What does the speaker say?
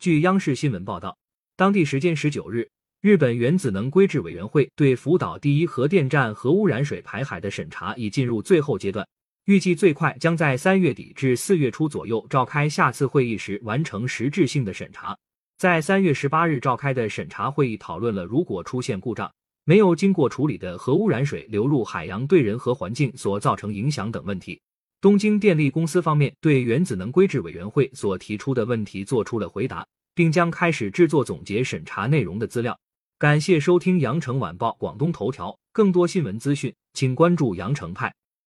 据央视新闻报道，当地时间十九日，日本原子能规制委员会对福岛第一核电站核污染水排海的审查已进入最后阶段，预计最快将在三月底至四月初左右召开下次会议时完成实质性的审查。在三月十八日召开的审查会议讨论了如果出现故障，没有经过处理的核污染水流入海洋对人和环境所造成影响等问题。东京电力公司方面对原子能规制委员会所提出的问题做出了回答，并将开始制作总结审查内容的资料。感谢收听羊城晚报广东头条，更多新闻资讯，请关注羊城派。